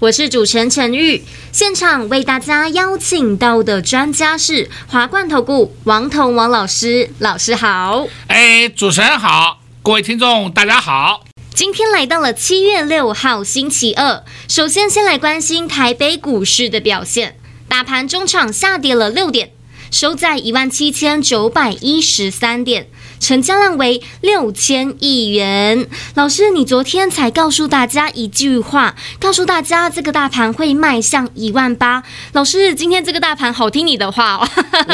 我是主持人陈玉。现场为大家邀请到的专家是华冠投顾王彤王老师，老师好。哎，主持人好，各位听众大家好。今天来到了七月六号星期二，首先先来关心台北股市的表现，大盘中场下跌了六点，收在一万七千九百一十三点。成交量为六千亿元。老师，你昨天才告诉大家一句话，告诉大家这个大盘会迈向一万八。老师，今天这个大盘好听你的话哦。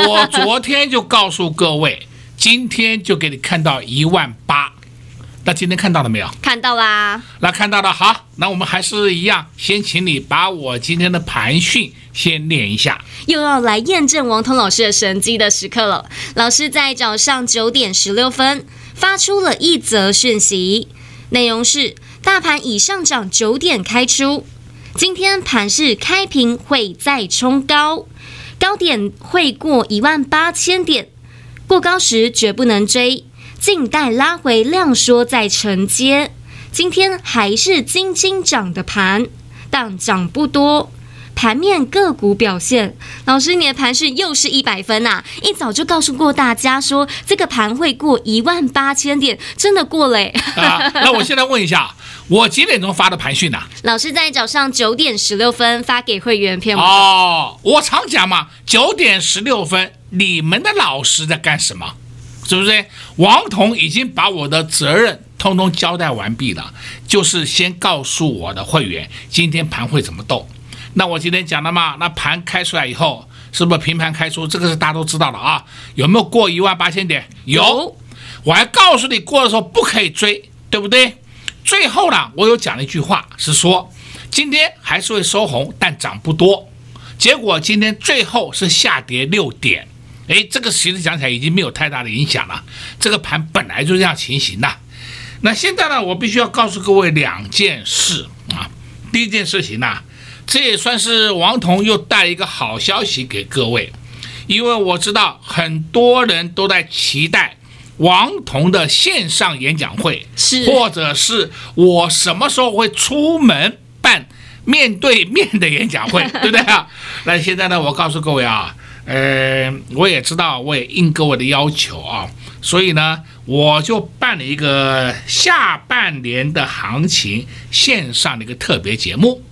我 昨天就告诉各位，今天就给你看到一万八。那今天看到了没有？看到啦。那看到了，好，那我们还是一样，先请你把我今天的盘讯先念一下。又要来验证王彤老师的神机的时刻了。老师在早上九点十六分发出了一则讯息，内容是：大盘已上涨九点开出，今天盘势开平会再冲高，高点会过一万八千点，过高时绝不能追。静待拉回量缩再承接，今天还是金金涨的盘，但涨不多。盘面个股表现，老师你的盘讯又是一百分呐、啊！一早就告诉过大家说这个盘会过一万八千点，真的过嘞、啊！那我现在问一下，我几点钟发的盘讯呢？老师在早上九点十六分发给会员片哦，我常讲嘛，九点十六分，你们的老师在干什么？是不是？王彤已经把我的责任通通交代完毕了，就是先告诉我的会员今天盘会怎么动。那我今天讲了嘛，那盘开出来以后，是不是平盘开出？这个是大家都知道的啊。有没有过一万八千点？有。我还告诉你过的时候不可以追，对不对？最后呢，我有讲了一句话，是说今天还是会收红，但涨不多。结果今天最后是下跌六点。哎，这个其实讲起来已经没有太大的影响了。这个盘本来就这样情形的。那现在呢，我必须要告诉各位两件事啊。第一件事情呢，这也算是王彤又带了一个好消息给各位，因为我知道很多人都在期待王彤的线上演讲会，是，或者是我什么时候会出门办面对面的演讲会，对不对啊？那现在呢，我告诉各位啊。呃，我也知道，我也应各位的要求啊，所以呢，我就办了一个下半年的行情线上的一个特别节目。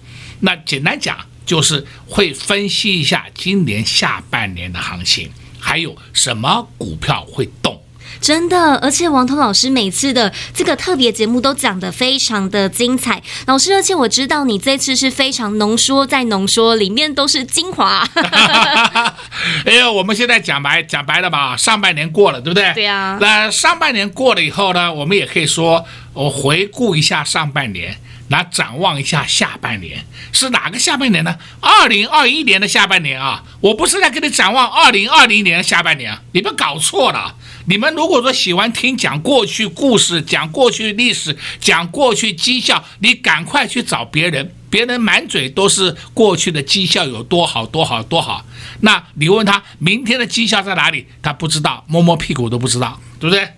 那简单讲，就是会分析一下今年下半年的行情，还有什么股票会动。真的，而且王彤老师每次的这个特别节目都讲得非常的精彩。老师，而且我知道你这次是非常浓缩再浓缩，里面都是精华。哎呦，我们现在讲白讲白了吧，上半年过了，对不对？对啊。那上半年过了以后呢，我们也可以说，我回顾一下上半年，来展望一下下半年，是哪个下半年呢？二零二一年的下半年啊！我不是在给你展望二零二零年的下半年啊，你们搞错了。你们如果说喜欢听讲过去故事、讲过去历史、讲过去绩效，你赶快去找别人，别人满嘴都是过去的绩效有多好多好多好。那你问他明天的绩效在哪里，他不知道，摸摸屁股都不知道，对不对？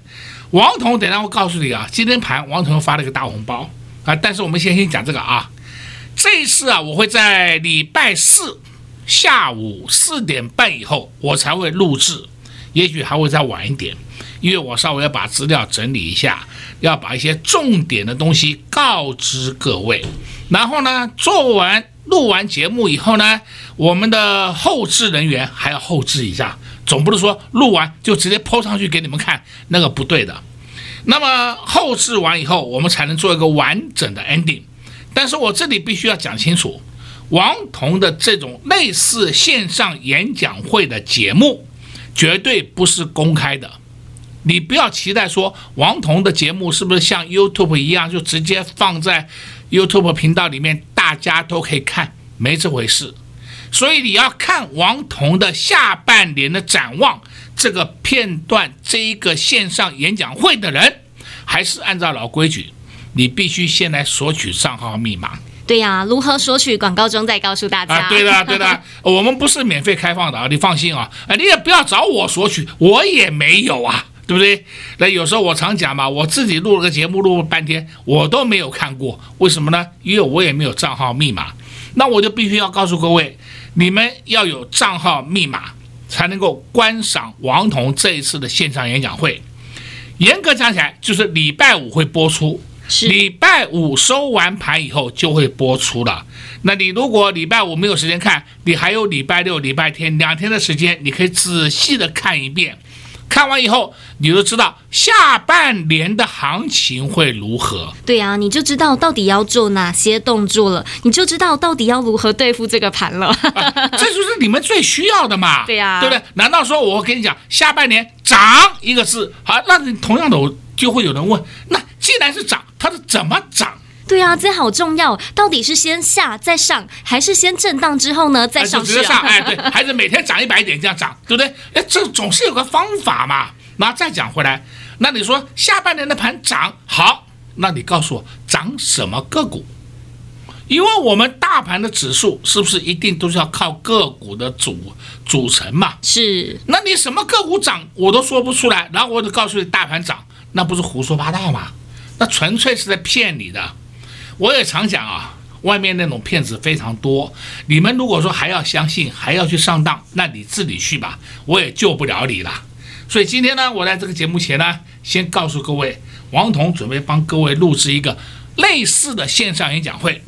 王彤，等下我告诉你啊，今天盘王彤发了一个大红包啊，但是我们先先讲这个啊，这一次啊，我会在礼拜四下午四点半以后，我才会录制。也许还会再晚一点，因为我稍微要把资料整理一下，要把一些重点的东西告知各位。然后呢，做完录完节目以后呢，我们的后置人员还要后置一下，总不能说录完就直接 po 上去给你们看，那个不对的。那么后置完以后，我们才能做一个完整的 ending。但是我这里必须要讲清楚，王彤的这种类似线上演讲会的节目。绝对不是公开的，你不要期待说王彤的节目是不是像 YouTube 一样，就直接放在 YouTube 频道里面，大家都可以看，没这回事。所以你要看王彤的下半年的展望这个片段，这一个线上演讲会的人，还是按照老规矩，你必须先来索取账号密码。对呀、啊，如何索取？广告中再告诉大家。啊，对的，对的，我们不是免费开放的啊，你放心啊，哎，你也不要找我索取，我也没有啊，对不对？那有时候我常讲嘛，我自己录了个节目，录了半天，我都没有看过，为什么呢？因为我也没有账号密码，那我就必须要告诉各位，你们要有账号密码，才能够观赏王彤这一次的线上演讲会。严格讲起来，就是礼拜五会播出。礼拜五收完盘以后就会播出了。那你如果礼拜五没有时间看，你还有礼拜六、礼拜天两天的时间，你可以仔细的看一遍。看完以后，你就知道下半年的行情会如何。对呀、啊，你就知道到底要做哪些动作了，你就知道到底要如何对付这个盘了。啊、这就是你们最需要的嘛。对呀、啊，对不对？难道说我跟你讲下半年涨一个字，好，那你同样的我就会有人问，那既然是涨。它是怎么涨？对啊，这好重要。到底是先下再上，还是先震荡之后呢再上去？直接上，哎，对，还是每天涨一百点这样涨，对不对？哎，这总是有个方法嘛。那再讲回来，那你说下半年的盘涨好，那你告诉我涨什么个股？因为我们大盘的指数是不是一定都是要靠个股的组组成嘛？是。那你什么个股涨，我都说不出来，然后我就告诉你大盘涨，那不是胡说八道吗？那纯粹是在骗你的，我也常讲啊，外面那种骗子非常多。你们如果说还要相信，还要去上当，那你自己去吧，我也救不了你了。所以今天呢，我在这个节目前呢，先告诉各位，王彤准备帮各位录制一个类似的线上演讲会。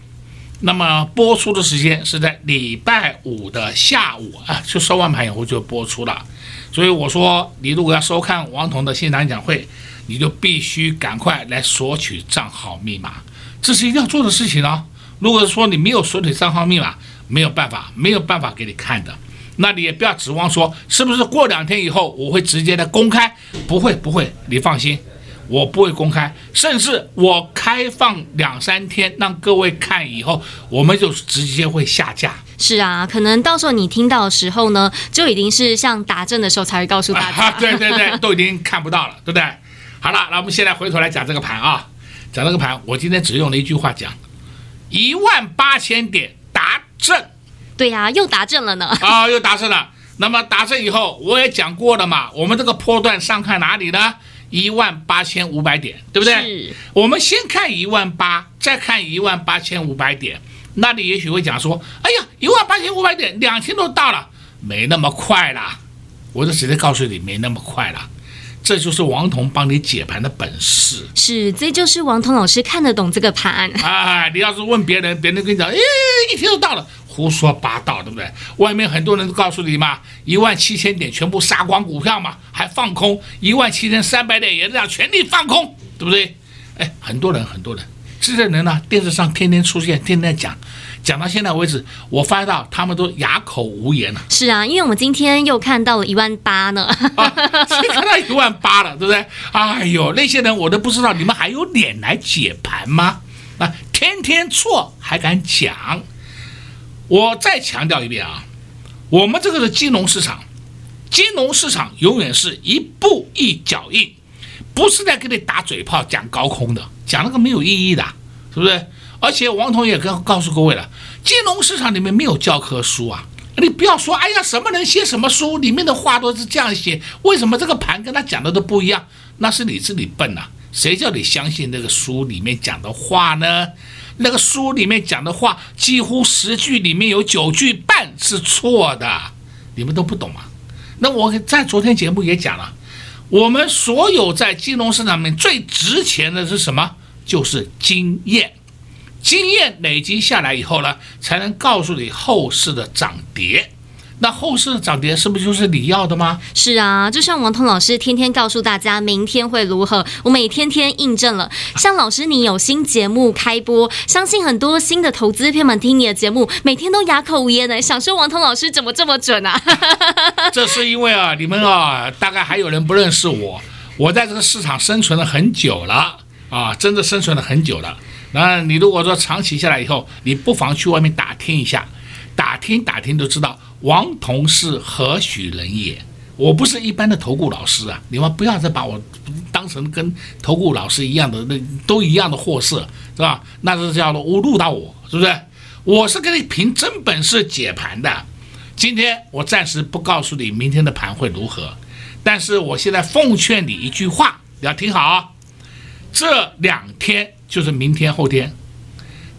那么播出的时间是在礼拜五的下午啊，就收完盘以后就播出了。所以我说，你如果要收看王彤的线上演讲会，你就必须赶快来索取账号密码，这是一定要做的事情啊。如果说你没有锁腿三号密码，没有办法，没有办法给你看的，那你也不要指望说是不是过两天以后我会直接的公开，不会不会，你放心，我不会公开，甚至我开放两三天让各位看以后，我们就直接会下架。是啊，可能到时候你听到的时候呢，就已经是像打针的时候才会告诉大家。啊，对对对，都已经看不到了，对不对？好了，那我们现在回头来讲这个盘啊，讲这个盘，我今天只用了一句话讲，一万八千点达阵。对呀、啊，又达阵了呢。啊，又达阵了。那么达阵以后，我也讲过了嘛，我们这个波段上看哪里呢？一万八千五百点，对不对？我们先看一万八，再看一万八千五百点。那你也许会讲说，哎呀，一万八千五百点，两千都到了，没那么快啦。我就直接告诉你，没那么快了。这就是王彤帮你解盘的本事，是，这就是王彤老师看得懂这个盘啊！你要是问别人，别人跟你讲，哎，一天就到了，胡说八道，对不对？外面很多人都告诉你嘛，一万七千点全部杀光股票嘛，还放空一万七千三百点也这样全力放空，对不对？哎，很多人，很多人，这些人呢，电视上天天出现，天天讲。讲到现在为止，我发现到他们都哑口无言了。是啊，因为我们今天又看到了一万八呢，啊，看到一万八了，对不对？哎呦，那些人我都不知道，你们还有脸来解盘吗？啊，天天错还敢讲？我再强调一遍啊，我们这个是金融市场，金融市场永远是一步一脚印，不是在给你打嘴炮讲高空的，讲那个没有意义的，是不是？而且王彤也跟告诉各位了，金融市场里面没有教科书啊，你不要说，哎呀，什么人写什么书，里面的话都是这样写，为什么这个盘跟他讲的都不一样？那是你自己笨呐、谁叫你相信那个书里面讲的话呢？那个书里面讲的话，几乎十句里面有九句半是错的，你们都不懂吗？那我在昨天节目也讲了，我们所有在金融市场里面最值钱的是什么？就是经验。经验累积下来以后呢，才能告诉你后市的涨跌。那后市的涨跌是不是就是你要的吗？是啊，就像王彤老师天天告诉大家明天会如何，我们也天天印证了。像老师你有新节目开播，相信很多新的投资朋友们听你的节目，每天都哑口无言的，想说王彤老师怎么这么准啊？这是因为啊，你们啊，大概还有人不认识我，我在这个市场生存了很久了啊，真的生存了很久了。那你如果说长期下来以后，你不妨去外面打听一下，打听打听都知道，王彤是何许人也？我不是一般的投顾老师啊！你们不要再把我当成跟投顾老师一样的，那都一样的货色，是吧？那是叫做侮辱到我，是不是？我是给你凭真本事解盘的。今天我暂时不告诉你明天的盘会如何，但是我现在奉劝你一句话，你要听好啊！这两天就是明天后天，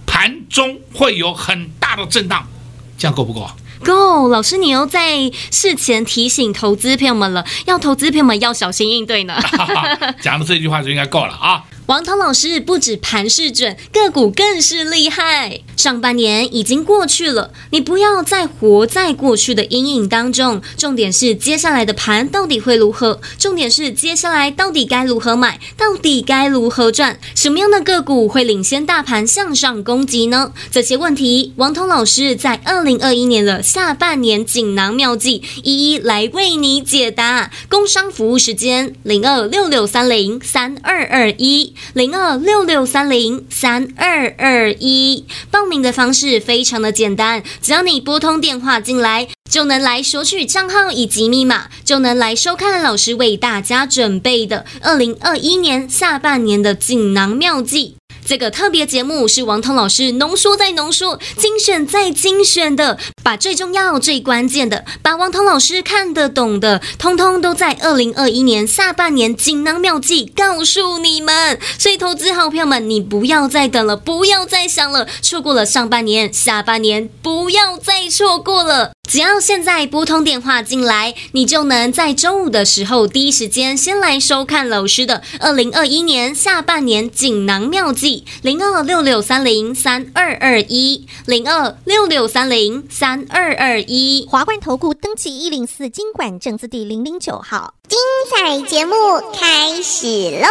盘中会有很大的震荡，这样够不够？够，老师，你又在事前提醒投资朋友们了，要投资朋友们要小心应对呢。讲的这句话就应该够了啊。王涛老师不止盘势准，个股更是厉害。上半年已经过去了，你不要再活在过去的阴影当中。重点是接下来的盘到底会如何？重点是接下来到底该如何买？到底该如何赚？什么样的个股会领先大盘向上攻击呢？这些问题，王彤老师在二零二一年的下半年锦囊妙计一一来为你解答。工商服务时间零二六六三零三二二一。零二六六三零三二二一，报名的方式非常的简单，只要你拨通电话进来，就能来索取账号以及密码，就能来收看老师为大家准备的二零二一年下半年的锦囊妙计。这个特别节目是王涛老师浓缩再浓缩、精选再精选的，把最重要、最关键的，把王彤老师看得懂的，通通都在二零二一年下半年锦囊妙计告诉你们。所以，投资好朋友们，你不要再等了，不要再想了，错过了上半年、下半年，不要再错过了。只要现在拨通电话进来，你就能在周五的时候第一时间先来收看老师的二零二一年下半年锦囊妙计，零二六六三零三二二一，零二六六三零三二二一，华冠投顾登记一零四经管证字第零零九号，精彩节目开始喽！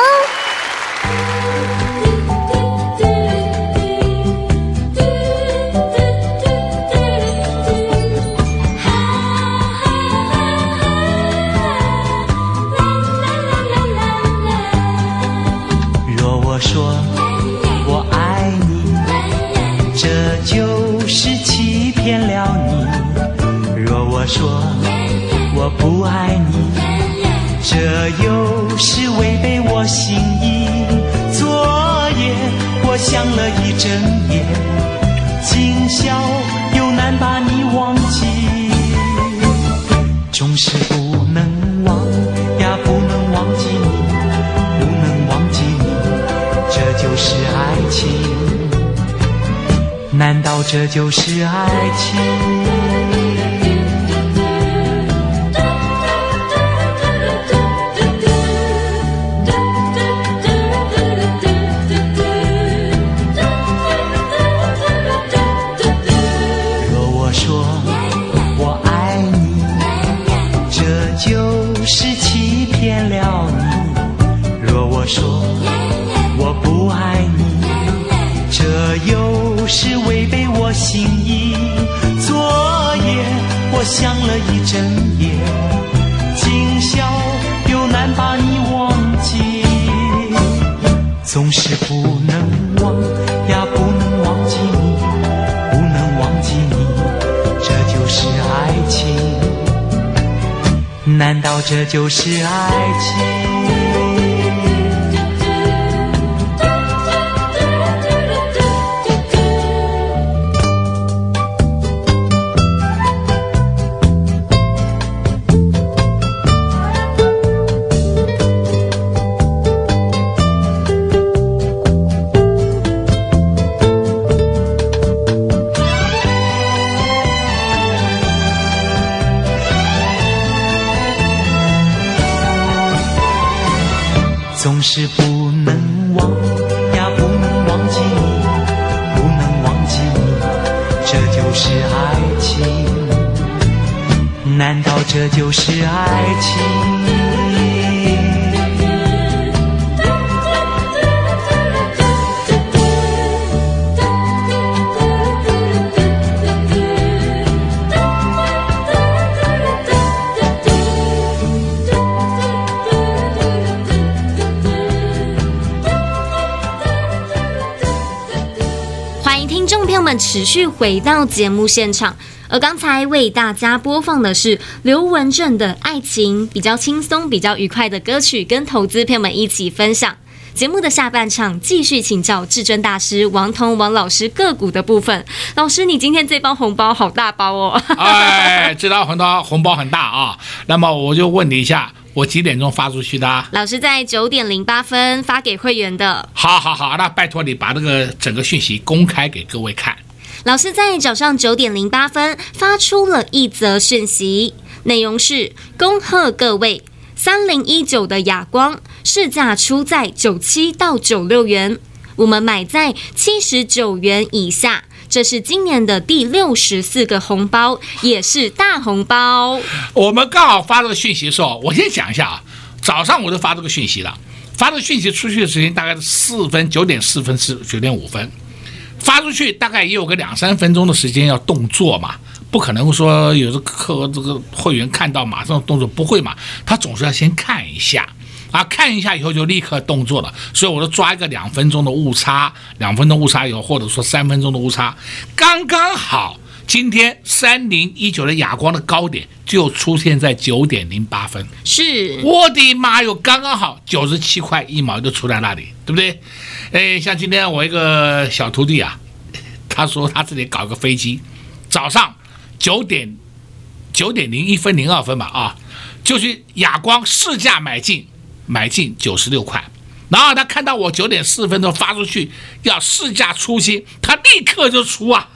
这就是爱情？这就是爱情？听众朋友们持续回到节目现场。而刚才为大家播放的是刘文正的《爱情》，比较轻松、比较愉快的歌曲，跟投资朋友们一起分享。节目的下半场继续请教至尊大师王彤王老师个股的部分。老师，你今天这包红包好大包哦！哎，这包红包红包很大啊。那么我就问你一下，我几点钟发出去的？老师在九点零八分发给会员的。好好好，那拜托你把这个整个讯息公开给各位看。老师在早上九点零八分发出了一则讯息，内容是：恭贺各位，三零一九的哑光。市价出在九七到九六元，我们买在七十九元以下。这是今年的第六十四个红包，也是大红包。我们刚好发这个讯息的时候，我先讲一下啊。早上我就发这个讯息了，发这个讯息出去的时间大概是四分，九点四分是九点五分，发出去大概也有个两三分钟的时间要动作嘛，不可能说有的客这个会员看到马上动作不会嘛，他总是要先看一下。啊，看一下以后就立刻动作了，所以我就抓一个两分钟的误差，两分钟误差以后，或者说三分钟的误差，刚刚好。今天三零一九的哑光的高点就出现在九点零八分，是我的妈哟，刚刚好九十七块一毛就出在那里，对不对？哎，像今天我一个小徒弟啊，他说他自己搞个飞机，早上九点九点零一分零二分吧，啊，就去哑光市价买进。买进九十六块，然后他看到我九点四分钟发出去要试驾出新，他立刻就出啊，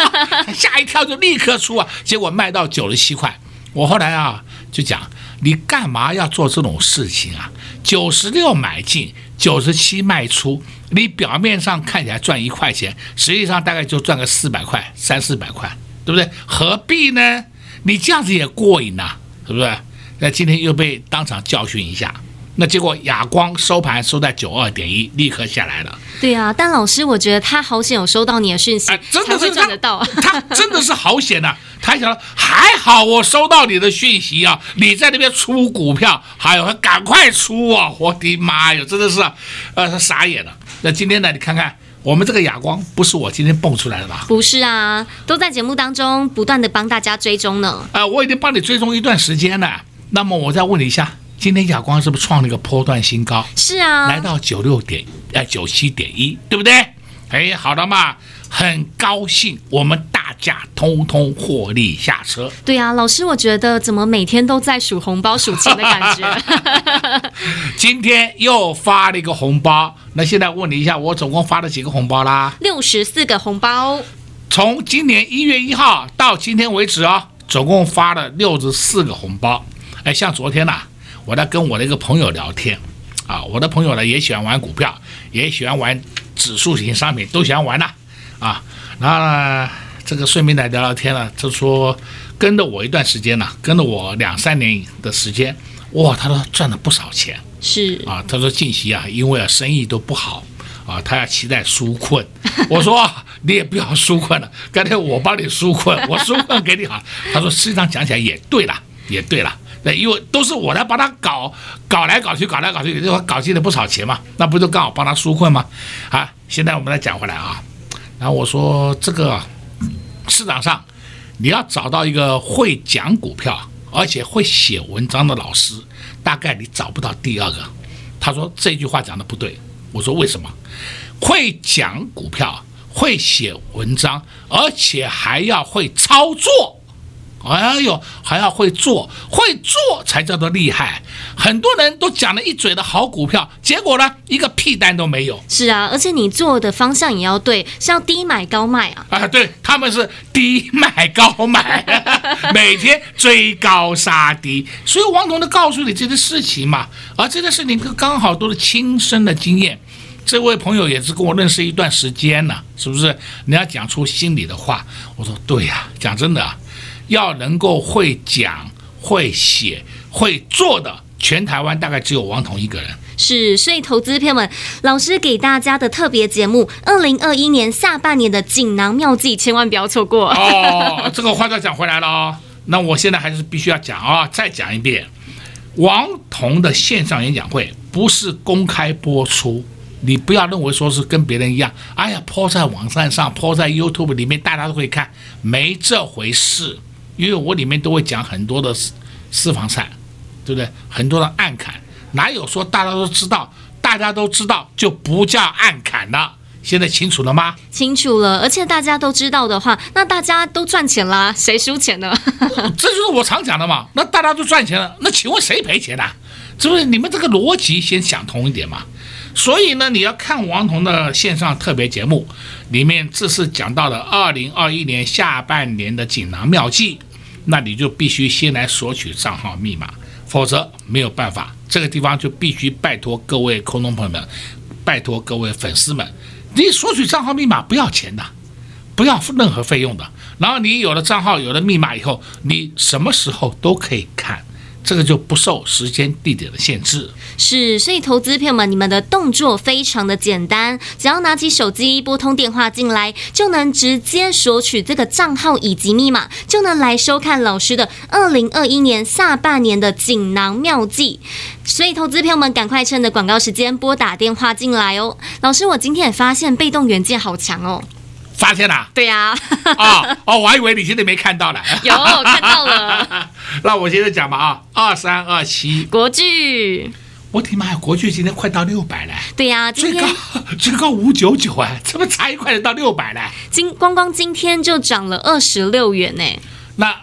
吓一跳就立刻出啊，结果卖到九十七块。我后来啊就讲，你干嘛要做这种事情啊？九十六买进，九十七卖出，你表面上看起来赚一块钱，实际上大概就赚个四百块，三四百块，对不对？何必呢？你这样子也过瘾呐，是不是？那今天又被当场教训一下。那结果亚光收盘收在九二点一，立刻下来了。对啊，但老师，我觉得他好险有收到你的讯息，哎，真的是赚得到。他真的是好险呐、啊！他想还好我收到你的讯息啊，你在那边出股票，还有赶快出啊！我的妈呀，真的是，呃，他傻眼了。那今天呢，你看看我们这个哑光，不是我今天蹦出来的吧？不是啊，都在节目当中不断的帮大家追踪呢。啊、呃，我已经帮你追踪一段时间了。那么我再问你一下。今天亚光是不是创了一个波段新高？是啊，来到九六点，呃，九七点一，对不对？哎，好的嘛，很高兴，我们大家通通获利下车。对啊，老师，我觉得怎么每天都在数红包、数钱的感觉？今天又发了一个红包，那现在问你一下，我总共发了几个红包啦？六十四个红包。从今年一月一号到今天为止哦，总共发了六十四个红包。哎，像昨天呐、啊。我在跟我的一个朋友聊天，啊，我的朋友呢也喜欢玩股票，也喜欢玩指数型商品，都喜欢玩呐，啊，然后呢，这个顺便来聊聊天呢，他说跟着我一段时间了，跟着我两三年的时间，哇，他说赚了不少钱，是。啊，他说近期啊，因为啊生意都不好，啊，他要期待纾困，我说你也不要纾困了，干脆我帮你纾困，我纾困给你好，他说实际上讲起来也对了，也对了。那，因为都是我来帮他搞，搞来搞去，搞来搞去，就搞进了不少钱嘛，那不就刚好帮他纾困吗？啊，现在我们来讲回来啊，然后我说这个市场上你要找到一个会讲股票而且会写文章的老师，大概你找不到第二个。他说这句话讲的不对，我说为什么？会讲股票，会写文章，而且还要会操作。哎呦，还要会做，会做才叫做厉害。很多人都讲了一嘴的好股票，结果呢，一个屁单都没有。是啊，而且你做的方向也要对，是要低买高卖啊。啊，对，他们是低买高卖，每天追高杀低。所以王彤都告诉你这件事情嘛，而这件事情刚好都是亲身的经验。这位朋友也是跟我认识一段时间了，是不是？你要讲出心里的话，我说对呀，讲真的。要能够会讲、会写、会做的，全台湾大概只有王彤一个人。是，所以投资朋友们，老师给大家的特别节目，二零二一年下半年的锦囊妙计，千万不要错过。哦，这个话再讲回来了哦，那我现在还是必须要讲啊、哦，再讲一遍，王彤的线上演讲会不是公开播出，你不要认为说是跟别人一样，哎呀，抛在网站上，抛在 YouTube 里面，大家都可以看，没这回事。因为我里面都会讲很多的私私房菜，对不对？很多的暗砍，哪有说大家都知道，大家都知道就不叫暗砍了？现在清楚了吗？清楚了，而且大家都知道的话，那大家都赚钱啦，谁输钱呢？这就是我常讲的嘛。那大家都赚钱了，那请问谁赔钱呢？是不是你们这个逻辑先想通一点嘛？所以呢，你要看王彤的线上特别节目，里面这是讲到了二零二一年下半年的锦囊妙计，那你就必须先来索取账号密码，否则没有办法。这个地方就必须拜托各位空中朋友们，拜托各位粉丝们，你索取账号密码不要钱的，不要任何费用的。然后你有了账号，有了密码以后，你什么时候都可以看。这个就不受时间地点的限制，是，所以投资朋友们，你们的动作非常的简单，只要拿起手机拨通电话进来，就能直接索取这个账号以及密码，就能来收看老师的二零二一年下半年的锦囊妙计。所以投资朋友们，赶快趁着广告时间拨打电话进来哦。老师，我今天也发现被动元件好强哦。发现了、啊？对呀、啊。哦哦，我还以为你现在没看到了。有看到了。那我接着讲吧啊，二三二七国剧。我的妈呀，国剧今天快到六百了。对呀、啊，最高最高五九九啊，怎么才一块就到六百了？今光光今天就涨了二十六元呢。那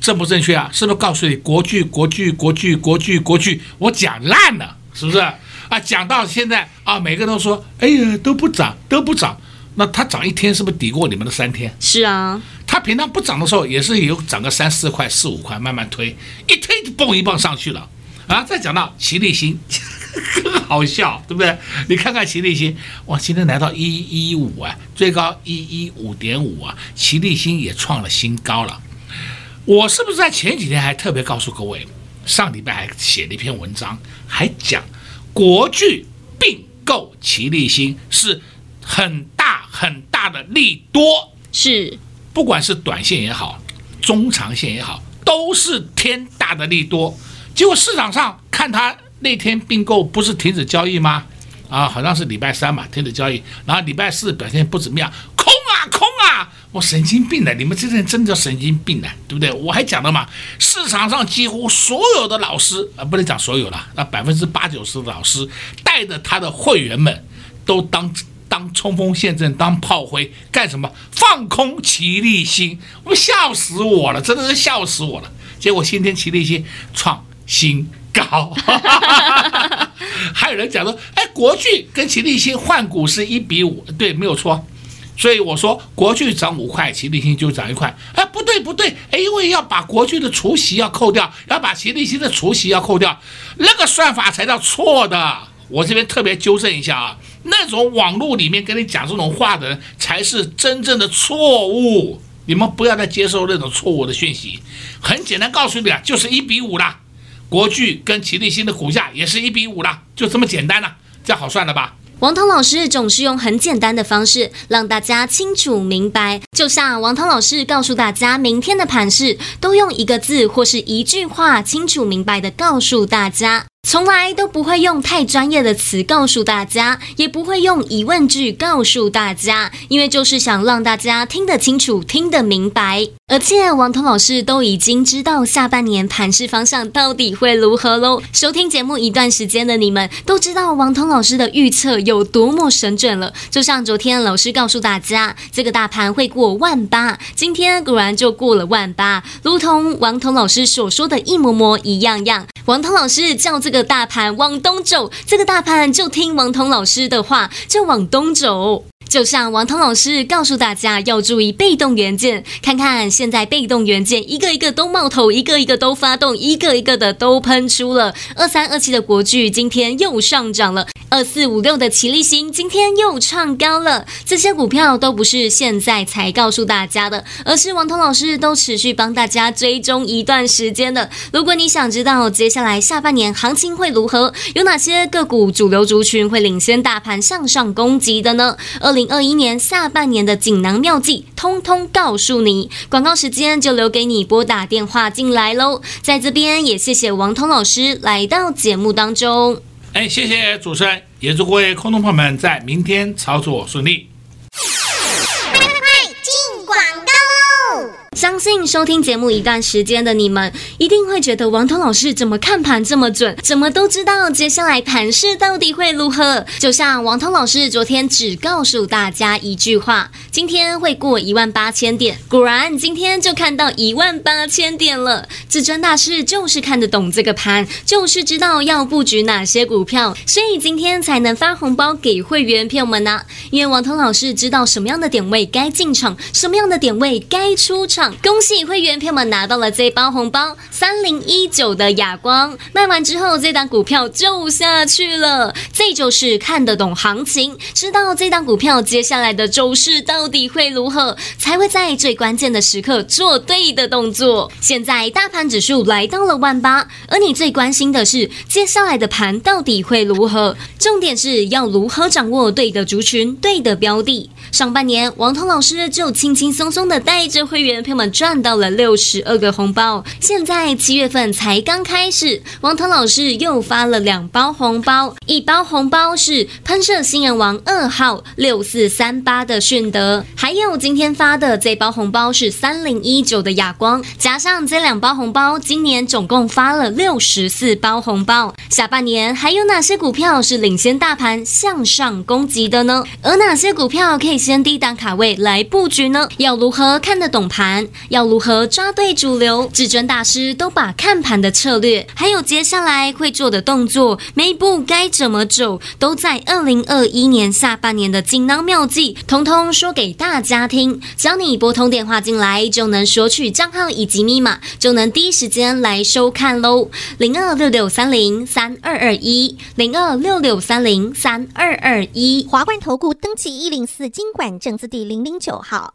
正不正确啊？是不是告诉你国剧国剧国剧国剧国剧？我讲烂了，是不是啊？讲到现在啊，每个人都说，哎呀，都不涨都不涨。那它涨一天是不是抵过你们的三天？是啊，它平常不涨的时候也是有涨个三四块、四五块，慢慢推，一推就蹦一蹦上去了啊！再讲到奇力新，好笑，对不对？你看看奇力新，哇，今天来到一一五啊，最高一一五点五啊，奇力新也创了新高了。我是不是在前几天还特别告诉各位，上礼拜还写了一篇文章，还讲国巨并购奇力新是很大。很大的利多是，不管是短线也好，中长线也好，都是天大的利多。结果市场上看他那天并购不是停止交易吗？啊，好像是礼拜三嘛，停止交易，然后礼拜四表现不怎么样，空啊空啊！我神经病的，你们这些人真的叫神经病的，对不对？我还讲了嘛，市场上几乎所有的老师啊，不能讲所有了，那百分之八九十的老师带着他的会员们都当。当冲锋陷阵，当炮灰干什么？放空奇力新，我笑死我了，真的是笑死我了。结果今天奇力新创新高，还有人讲说，哎，国巨跟奇力新换股是一比五，对，没有错。所以我说国巨涨五块，奇力新就涨一块。哎，不对不对，哎，因为要把国巨的除息要扣掉，要把奇力新的除息要扣掉，那个算法才叫错的。我这边特别纠正一下啊。那种网络里面跟你讲这种话的人才是真正的错误，你们不要再接受那种错误的讯息。很简单告诉你啊，就是一比五啦，国巨跟奇力新的股价也是一比五啦，就这么简单了，这样好算了吧？王涛老师总是用很简单的方式让大家清楚明白，就像王涛老师告诉大家明天的盘势，都用一个字或是一句话清楚明白的告诉大家。从来都不会用太专业的词告诉大家，也不会用疑问句告诉大家，因为就是想让大家听得清楚、听得明白。而且王彤老师都已经知道下半年盘势方向到底会如何喽。收听节目一段时间的你们都知道王彤老师的预测有多么神准了。就像昨天老师告诉大家，这个大盘会过万八，今天果然就过了万八，如同王彤老师所说的一模模一样样。王彤老师叫这个个大盘往东走，这个大盘就听王彤老师的话，就往东走。就像王涛老师告诉大家要注意被动元件，看看现在被动元件一个一个都冒头，一个一个都发动，一个一个的都喷出了。二三二七的国巨今天又上涨了。二四五六的奇力新今天又创高了，这些股票都不是现在才告诉大家的，而是王涛老师都持续帮大家追踪一段时间的。如果你想知道接下来下半年行情会如何，有哪些个股主流族群会领先大盘向上攻击的呢？二零二一年下半年的锦囊妙计，通通告诉你。广告时间就留给你拨打电话进来喽。在这边也谢谢王彤老师来到节目当中。哎，谢谢主持人。也祝各位空洞朋友们在明天操作顺利。相信收听节目一段时间的你们，一定会觉得王彤老师怎么看盘这么准，怎么都知道接下来盘势到底会如何。就像王彤老师昨天只告诉大家一句话，今天会过一万八千点，果然今天就看到一万八千点了。至尊大师就是看得懂这个盘，就是知道要布局哪些股票，所以今天才能发红包给会员朋友们呢、啊。因为王彤老师知道什么样的点位该进场，什么样的点位该出场。恭喜会员朋友们拿到了这包红包，三零一九的亚光卖完之后，这档股票就下去了。这就是看得懂行情，知道这档股票接下来的走势到底会如何，才会在最关键的时刻做对的动作。现在大盘指数来到了万八，而你最关心的是接下来的盘到底会如何？重点是要如何掌握对的族群、对的标的。上半年，王涛老师就轻轻松松的带着会员朋友们赚到了六十二个红包。现在七月份才刚开始，王腾老师又发了两包红包，一包红包是喷射新人王二号六四三八的迅德，还有今天发的这包红包是三零一九的亚光，加上这两包红包，今年总共发了六十四包红包。下半年还有哪些股票是领先大盘向上攻击的呢？而哪些股票可以？先低档卡位来布局呢？要如何看得懂盘？要如何抓对主流？至尊大师都把看盘的策略，还有接下来会做的动作，每一步该怎么走，都在二零二一年下半年的锦囊妙计，通通说给大家听。只要你拨通电话进来，就能索取账号以及密码，就能第一时间来收看喽。零二六六三零三二二一，零二六六三零三二二一，华冠投顾登记一零四金。管证字第零零九号，